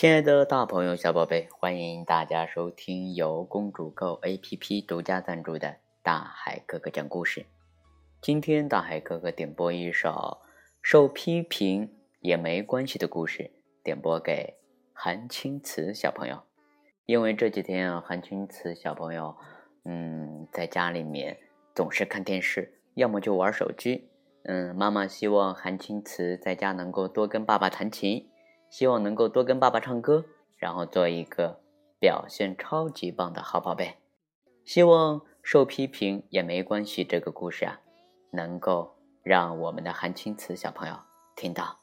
亲爱的大朋友、小宝贝，欢迎大家收听由公主购 APP 独家赞助的大海哥哥讲故事。今天大海哥哥点播一首受批评也没关系的故事，点播给韩青瓷小朋友。因为这几天啊，韩青瓷小朋友，嗯，在家里面总是看电视，要么就玩手机。嗯，妈妈希望韩青瓷在家能够多跟爸爸弹琴。希望能够多跟爸爸唱歌，然后做一个表现超级棒的好宝贝。希望受批评也没关系。这个故事啊，能够让我们的韩青瓷小朋友听到。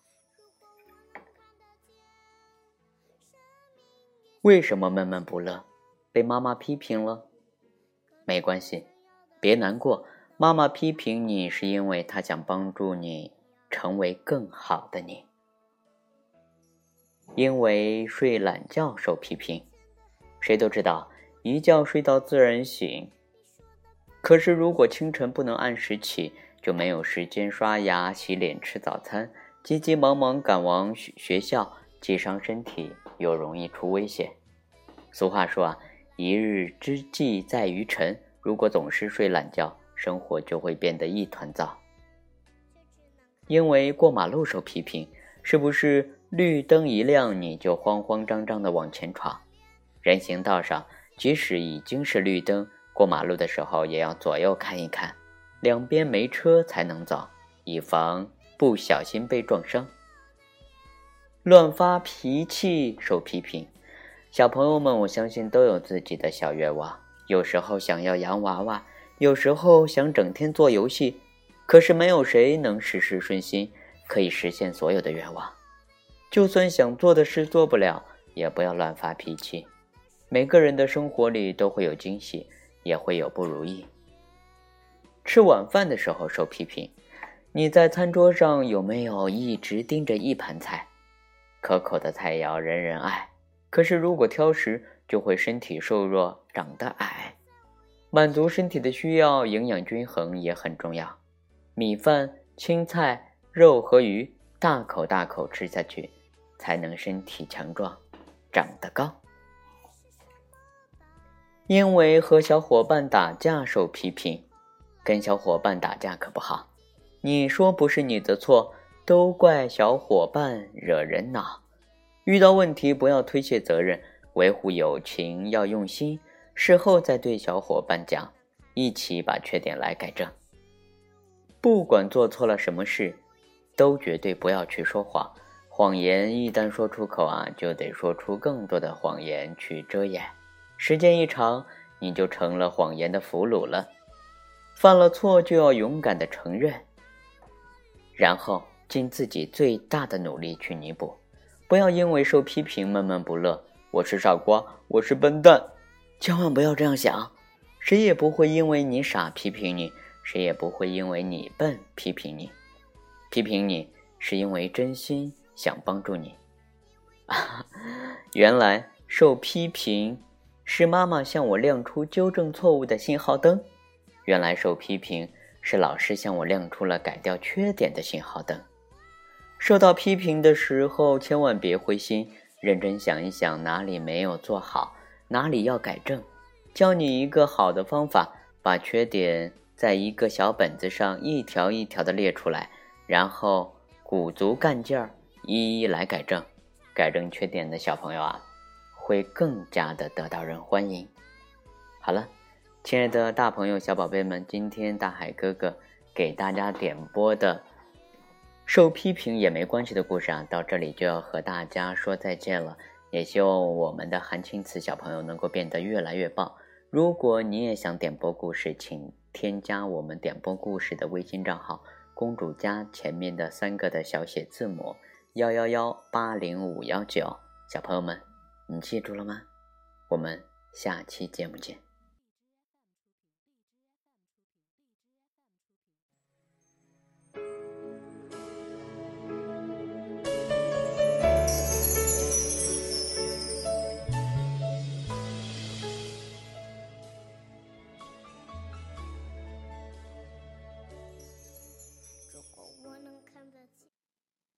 为什么闷闷不乐？被妈妈批评了？没关系，别难过。妈妈批评你是因为她想帮助你成为更好的你。因为睡懒觉受批评，谁都知道一觉睡到自然醒。可是如果清晨不能按时起，就没有时间刷牙、洗脸、吃早餐，急急忙忙赶往学校，既伤身体又容易出危险。俗话说啊，一日之计在于晨。如果总是睡懒觉，生活就会变得一团糟。因为过马路受批评，是不是？绿灯一亮，你就慌慌张张地往前闯。人行道上，即使已经是绿灯，过马路的时候也要左右看一看，两边没车才能走，以防不小心被撞伤。乱发脾气受批评，小朋友们，我相信都有自己的小愿望。有时候想要洋娃娃，有时候想整天做游戏，可是没有谁能事事顺心，可以实现所有的愿望。就算想做的事做不了，也不要乱发脾气。每个人的生活里都会有惊喜，也会有不如意。吃晚饭的时候受批评，你在餐桌上有没有一直盯着一盘菜？可口的菜肴人人爱，可是如果挑食，就会身体瘦弱，长得矮。满足身体的需要，营养均衡也很重要。米饭、青菜、肉和鱼，大口大口吃下去。才能身体强壮，长得高。因为和小伙伴打架受批评，跟小伙伴打架可不好。你说不是你的错，都怪小伙伴惹人恼。遇到问题不要推卸责任，维护友情要用心。事后再对小伙伴讲，一起把缺点来改正。不管做错了什么事，都绝对不要去说谎。谎言一旦说出口啊，就得说出更多的谎言去遮掩。时间一长，你就成了谎言的俘虏了。犯了错就要勇敢的承认，然后尽自己最大的努力去弥补。不要因为受批评闷闷不乐。我是傻瓜，我是笨蛋，千万不要这样想。谁也不会因为你傻批评你，谁也不会因为你笨批评你。批评你是因为真心。想帮助你，原来受批评是妈妈向我亮出纠正错误的信号灯，原来受批评是老师向我亮出了改掉缺点的信号灯。受到批评的时候，千万别灰心，认真想一想哪里没有做好，哪里要改正。教你一个好的方法，把缺点在一个小本子上一条一条的列出来，然后鼓足干劲儿。一一来改正，改正缺点的小朋友啊，会更加的得到人欢迎。好了，亲爱的大朋友、小宝贝们，今天大海哥哥给大家点播的受批评也没关系的故事啊，到这里就要和大家说再见了。也希望我们的韩青瓷小朋友能够变得越来越棒。如果你也想点播故事，请添加我们点播故事的微信账号“公主家”前面的三个的小写字母。幺幺幺八零五幺九，小朋友们，你记住了吗？我们下期节目见。